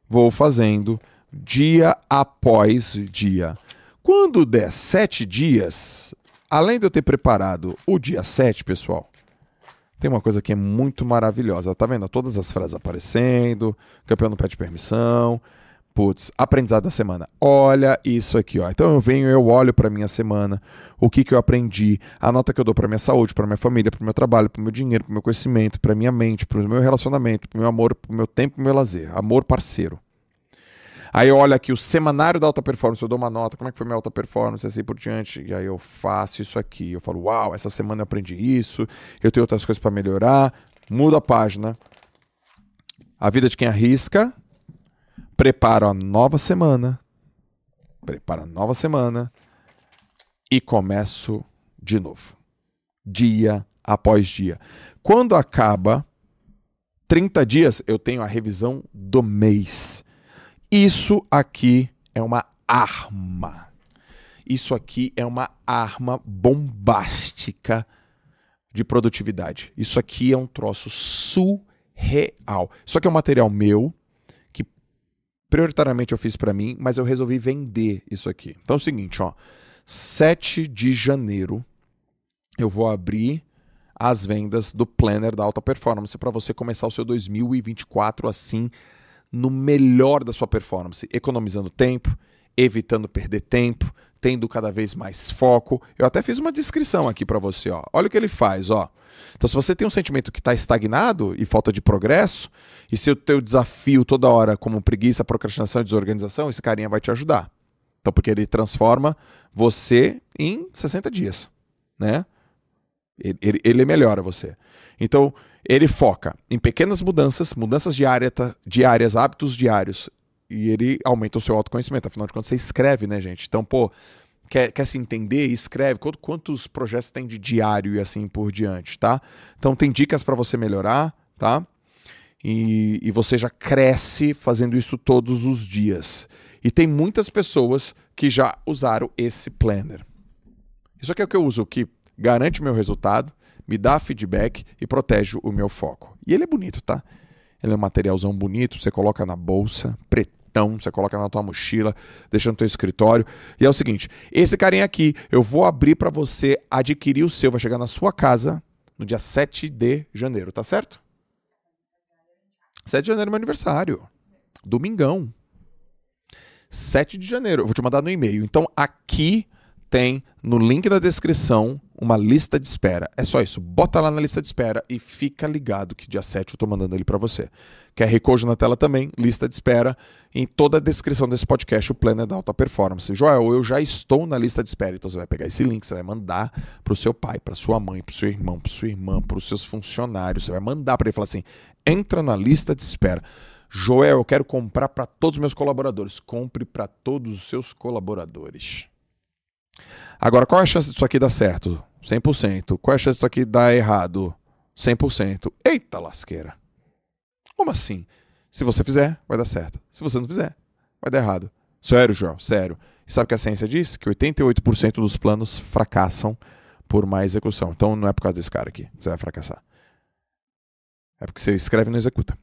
vou fazendo dia após dia. Quando der sete dias, além de eu ter preparado o dia sete, pessoal, tem uma coisa que é muito maravilhosa. Tá vendo? Todas as frases aparecendo, campeão não pede permissão. Putz, aprendizado da semana. Olha isso aqui, ó. Então eu venho, eu olho para minha semana, o que que eu aprendi, a nota que eu dou para minha saúde, para minha família, para meu trabalho, para meu dinheiro, para meu conhecimento, para minha mente, para o meu relacionamento, para meu amor, para meu tempo, para meu lazer, amor parceiro. Aí olha aqui o semanário da alta performance, eu dou uma nota, como é que foi minha alta performance, assim por diante. E aí eu faço isso aqui. Eu falo, uau, essa semana eu aprendi isso, eu tenho outras coisas para melhorar. Mudo a página. A vida de quem arrisca. Preparo a nova semana. Preparo a nova semana. E começo de novo. Dia após dia. Quando acaba 30 dias, eu tenho a revisão do mês. Isso aqui é uma arma. Isso aqui é uma arma bombástica de produtividade. Isso aqui é um troço surreal. Isso aqui é um material meu que prioritariamente eu fiz para mim, mas eu resolvi vender isso aqui. Então é o seguinte, ó, 7 de janeiro eu vou abrir as vendas do planner da alta performance para você começar o seu 2024 assim no melhor da sua performance, economizando tempo, evitando perder tempo, tendo cada vez mais foco. Eu até fiz uma descrição aqui para você, ó. Olha o que ele faz, ó. Então, se você tem um sentimento que está estagnado e falta de progresso, e se o teu desafio toda hora como preguiça, procrastinação e desorganização, esse carinha vai te ajudar. Então, porque ele transforma você em 60 dias, né? Ele, ele, ele melhora você. Então, ele foca em pequenas mudanças, mudanças diárias, diárias, hábitos diários, e ele aumenta o seu autoconhecimento. Afinal de contas, você escreve, né, gente? Então, pô, quer, quer se entender, escreve. Quantos projetos tem de diário e assim por diante, tá? Então, tem dicas para você melhorar, tá? E, e você já cresce fazendo isso todos os dias. E tem muitas pessoas que já usaram esse planner. Isso aqui é o que eu uso, que garante meu resultado, me dá feedback e protege o meu foco. E ele é bonito, tá? Ele é um materialzão bonito, você coloca na bolsa, pretão, você coloca na tua mochila, deixa no teu escritório. E é o seguinte, esse carinha aqui, eu vou abrir para você adquirir o seu, vai chegar na sua casa no dia 7 de janeiro, tá certo? 7 de janeiro é meu aniversário. Domingão. 7 de janeiro. Eu vou te mandar no e-mail. Então aqui tem no link da descrição uma lista de espera. É só isso. Bota lá na lista de espera e fica ligado que dia 7 eu tô mandando ele para você. QR Code na tela também, lista de espera. Em toda a descrição desse podcast, o plano é da alta performance. Joel, eu já estou na lista de espera. Então você vai pegar esse link, você vai mandar pro seu pai, para sua mãe, pro seu irmão, pro sua irmã, pros seus funcionários. Você vai mandar para ele falar assim: entra na lista de espera. Joel, eu quero comprar para todos os meus colaboradores. Compre para todos os seus colaboradores. Agora, qual é a chance disso aqui dar certo? 100%. Qual é a chance disso aqui dar errado? 100%. Eita lasqueira. Como assim? Se você fizer, vai dar certo. Se você não fizer, vai dar errado. Sério, João, sério. E sabe o que a ciência diz? Que 88% dos planos fracassam por má execução. Então não é por causa desse cara aqui você vai fracassar. É porque você escreve e não executa.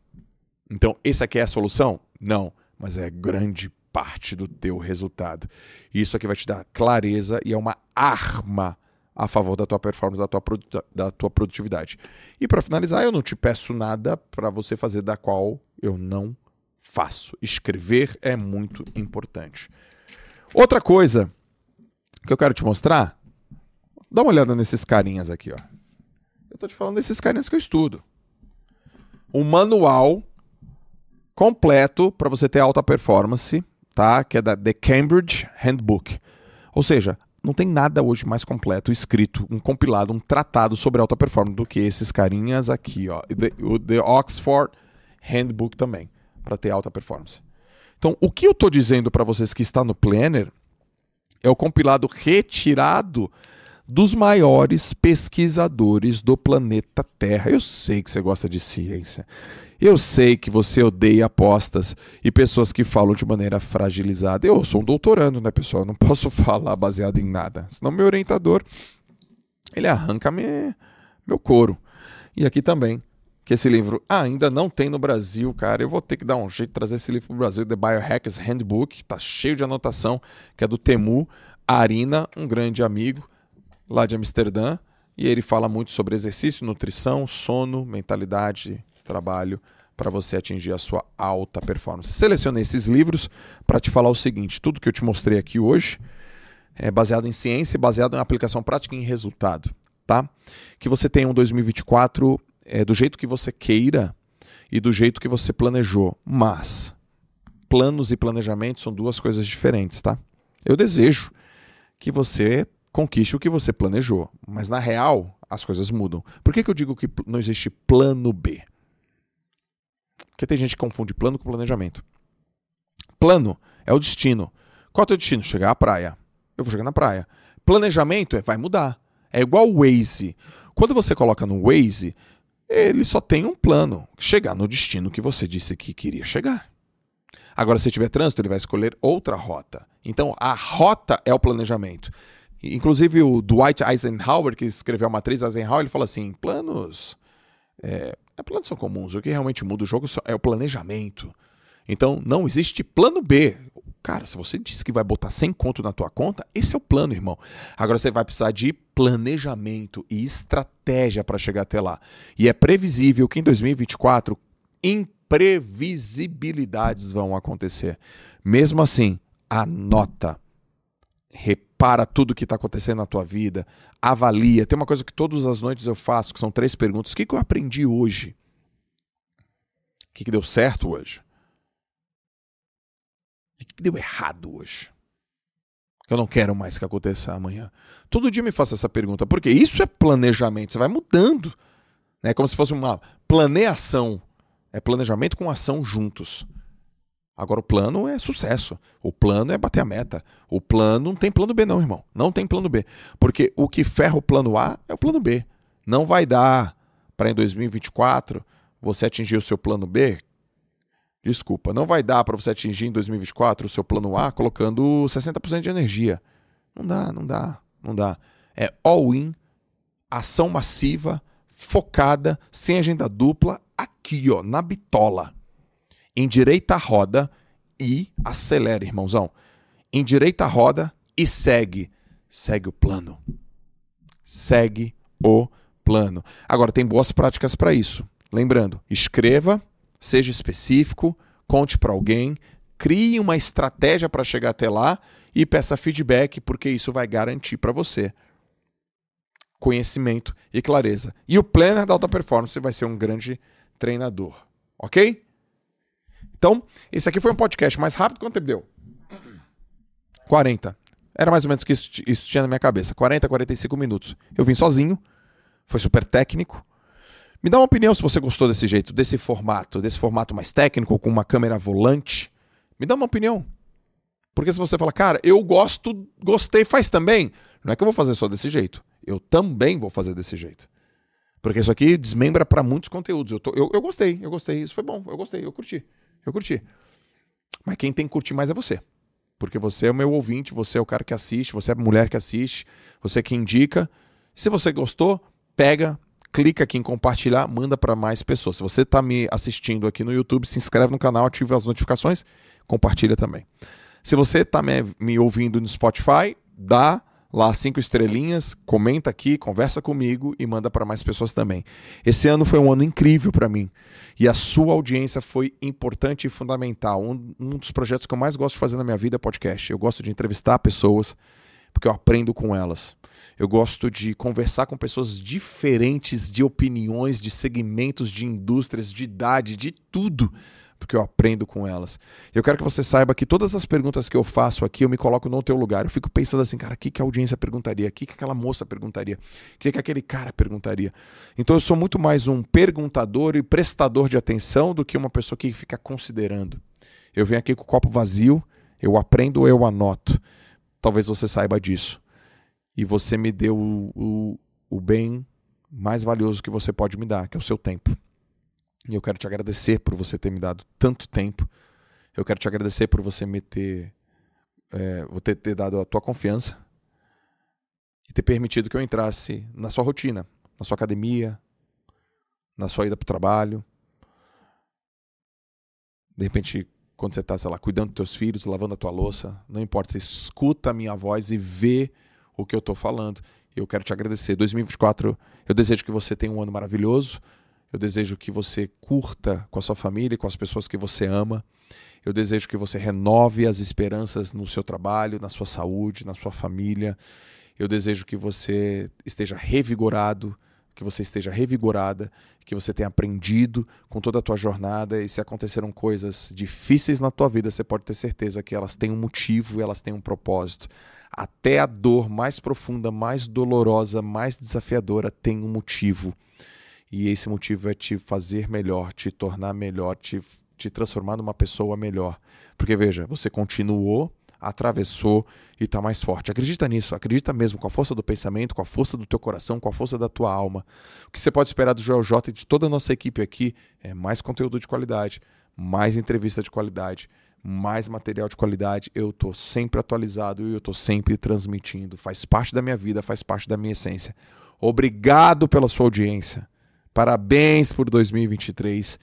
Então, esse aqui é a solução? Não, mas é grande parte do teu resultado. Isso aqui vai te dar clareza e é uma arma a favor da tua performance, da tua, da tua produtividade. E para finalizar, eu não te peço nada para você fazer da qual eu não faço. Escrever é muito importante. Outra coisa que eu quero te mostrar, dá uma olhada nesses carinhas aqui, ó. Eu tô te falando desses carinhas que eu estudo. Um manual completo para você ter alta performance tá? Que é da The Cambridge Handbook. Ou seja, não tem nada hoje mais completo escrito, um compilado, um tratado sobre alta performance do que esses carinhas aqui, ó. The, o The Oxford Handbook também, para ter alta performance. Então, o que eu estou dizendo para vocês que está no Planner é o compilado retirado dos maiores pesquisadores do planeta Terra. Eu sei que você gosta de ciência. Eu sei que você odeia apostas e pessoas que falam de maneira fragilizada. Eu sou um doutorando, né, pessoal? Eu não posso falar baseado em nada. Senão meu orientador, ele arranca me, meu couro. E aqui também, que esse livro ainda não tem no Brasil, cara. Eu vou ter que dar um jeito de trazer esse livro para o Brasil, The Biohackers Handbook, tá cheio de anotação, que é do Temu Arina, um grande amigo lá de Amsterdã. E ele fala muito sobre exercício, nutrição, sono, mentalidade, trabalho para você atingir a sua alta performance. Selecionei esses livros para te falar o seguinte: tudo que eu te mostrei aqui hoje é baseado em ciência, baseado em aplicação prática e em resultado, tá? Que você tenha um 2024 é, do jeito que você queira e do jeito que você planejou, mas planos e planejamento são duas coisas diferentes, tá? Eu desejo que você conquiste o que você planejou, mas na real as coisas mudam. Por que, que eu digo que não existe plano B? Porque tem gente que confunde plano com planejamento. Plano é o destino. Qual é o teu destino? Chegar à praia. Eu vou chegar na praia. Planejamento é vai mudar. É igual o Waze. Quando você coloca no Waze, ele só tem um plano: chegar no destino que você disse que queria chegar. Agora, se tiver trânsito, ele vai escolher outra rota. Então, a rota é o planejamento. Inclusive, o Dwight Eisenhower, que escreveu a matriz Eisenhower, ele fala assim: planos é, planos são comuns. O que realmente muda o jogo é o planejamento. Então, não existe plano B. Cara, se você disse que vai botar 100 conto na tua conta, esse é o plano, irmão. Agora você vai precisar de planejamento e estratégia para chegar até lá. E é previsível que em 2024 imprevisibilidades vão acontecer. Mesmo assim, anota. Repara tudo que está acontecendo na tua vida. Avalia. Tem uma coisa que todas as noites eu faço, que são três perguntas. O que, que eu aprendi hoje? O que, que deu certo hoje? O que, que deu errado hoje? Que eu não quero mais que aconteça amanhã. Todo dia me faço essa pergunta, porque isso é planejamento. Você vai mudando. É né? como se fosse uma planeação. É planejamento com ação juntos. Agora o plano é sucesso. O plano é bater a meta. O plano não tem plano B não, irmão. Não tem plano B. Porque o que ferra o plano A é o plano B. Não vai dar para em 2024 você atingir o seu plano B. Desculpa, não vai dar para você atingir em 2024 o seu plano A colocando 60% de energia. Não dá, não dá, não dá. É all in, ação massiva, focada, sem agenda dupla, aqui, ó, na bitola endireita a roda e acelera, irmãozão. Endireita a roda e segue. Segue o plano. Segue o plano. Agora, tem boas práticas para isso. Lembrando, escreva, seja específico, conte para alguém, crie uma estratégia para chegar até lá e peça feedback, porque isso vai garantir para você conhecimento e clareza. E o planner da alta performance vai ser um grande treinador, ok? Então, esse aqui foi um podcast mais rápido. Quanto tempo deu? 40. Era mais ou menos que isso, isso tinha na minha cabeça. 40, 45 minutos. Eu vim sozinho. Foi super técnico. Me dá uma opinião se você gostou desse jeito, desse formato, desse formato mais técnico, com uma câmera volante. Me dá uma opinião. Porque se você fala, cara, eu gosto, gostei, faz também. Não é que eu vou fazer só desse jeito. Eu também vou fazer desse jeito. Porque isso aqui desmembra para muitos conteúdos. Eu, tô, eu, eu gostei, eu gostei. Isso foi bom, eu gostei, eu curti. Eu curti. Mas quem tem que curtir mais é você. Porque você é o meu ouvinte, você é o cara que assiste, você é a mulher que assiste, você é que indica. Se você gostou, pega, clica aqui em compartilhar, manda para mais pessoas. Se você está me assistindo aqui no YouTube, se inscreve no canal, ativa as notificações, compartilha também. Se você está me, me ouvindo no Spotify, dá lá cinco estrelinhas, comenta aqui, conversa comigo e manda para mais pessoas também. Esse ano foi um ano incrível para mim e a sua audiência foi importante e fundamental. Um, um, dos projetos que eu mais gosto de fazer na minha vida é podcast. Eu gosto de entrevistar pessoas porque eu aprendo com elas. Eu gosto de conversar com pessoas diferentes de opiniões, de segmentos, de indústrias, de idade, de tudo porque eu aprendo com elas. Eu quero que você saiba que todas as perguntas que eu faço aqui, eu me coloco no teu lugar. Eu fico pensando assim, cara, o que, que a audiência perguntaria? O que, que aquela moça perguntaria? O que, que aquele cara perguntaria? Então eu sou muito mais um perguntador e prestador de atenção do que uma pessoa que fica considerando. Eu venho aqui com o copo vazio, eu aprendo eu anoto. Talvez você saiba disso. E você me deu o, o, o bem mais valioso que você pode me dar, que é o seu tempo. E eu quero te agradecer por você ter me dado tanto tempo. Eu quero te agradecer por você me ter, é, ter, ter dado a tua confiança e ter permitido que eu entrasse na sua rotina, na sua academia, na sua ida para o trabalho. De repente, quando você está, sei lá, cuidando dos teus filhos, lavando a tua louça, não importa, você escuta a minha voz e vê o que eu estou falando. Eu quero te agradecer. 2024, eu desejo que você tenha um ano maravilhoso. Eu desejo que você curta com a sua família e com as pessoas que você ama. Eu desejo que você renove as esperanças no seu trabalho, na sua saúde, na sua família. Eu desejo que você esteja revigorado, que você esteja revigorada, que você tenha aprendido com toda a tua jornada e se aconteceram coisas difíceis na tua vida, você pode ter certeza que elas têm um motivo, elas têm um propósito. Até a dor mais profunda, mais dolorosa, mais desafiadora tem um motivo e esse motivo é te fazer melhor, te tornar melhor, te, te transformar numa pessoa melhor. Porque veja, você continuou, atravessou e está mais forte. Acredita nisso, acredita mesmo com a força do pensamento, com a força do teu coração, com a força da tua alma. O que você pode esperar do Joel J e de toda a nossa equipe aqui é mais conteúdo de qualidade, mais entrevista de qualidade, mais material de qualidade. Eu estou sempre atualizado e eu estou sempre transmitindo. Faz parte da minha vida, faz parte da minha essência. Obrigado pela sua audiência. Parabéns por 2023.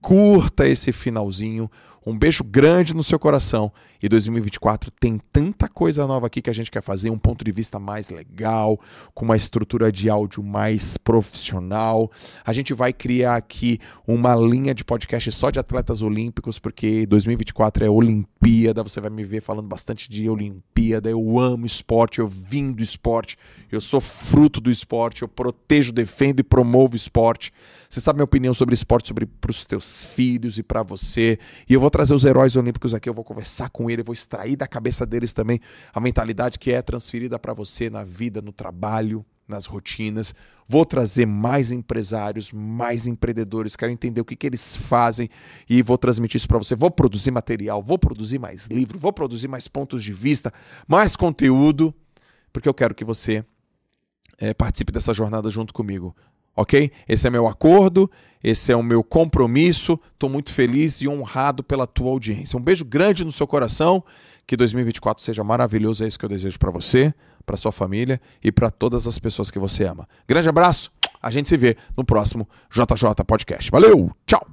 Curta esse finalzinho. Um beijo grande no seu coração. E 2024 tem tanta coisa nova aqui que a gente quer fazer, um ponto de vista mais legal, com uma estrutura de áudio mais profissional. A gente vai criar aqui uma linha de podcast só de atletas olímpicos, porque 2024 é Olimpíada. Você vai me ver falando bastante de Olimpíada. Eu amo esporte, eu vim do esporte, eu sou fruto do esporte, eu protejo, defendo e promovo esporte. Você sabe minha opinião sobre esporte, sobre para os teus filhos e para você. E eu vou trazer os heróis olímpicos aqui, eu vou conversar com ele, vou extrair da cabeça deles também a mentalidade que é transferida para você na vida, no trabalho, nas rotinas. Vou trazer mais empresários, mais empreendedores, quero entender o que, que eles fazem e vou transmitir isso para você. Vou produzir material, vou produzir mais livro, vou produzir mais pontos de vista, mais conteúdo, porque eu quero que você é, participe dessa jornada junto comigo ok? Esse é meu acordo, esse é o meu compromisso. Estou muito feliz e honrado pela tua audiência. Um beijo grande no seu coração. Que 2024 seja maravilhoso. É isso que eu desejo para você, para sua família e para todas as pessoas que você ama. Grande abraço. A gente se vê no próximo JJ Podcast. Valeu, tchau.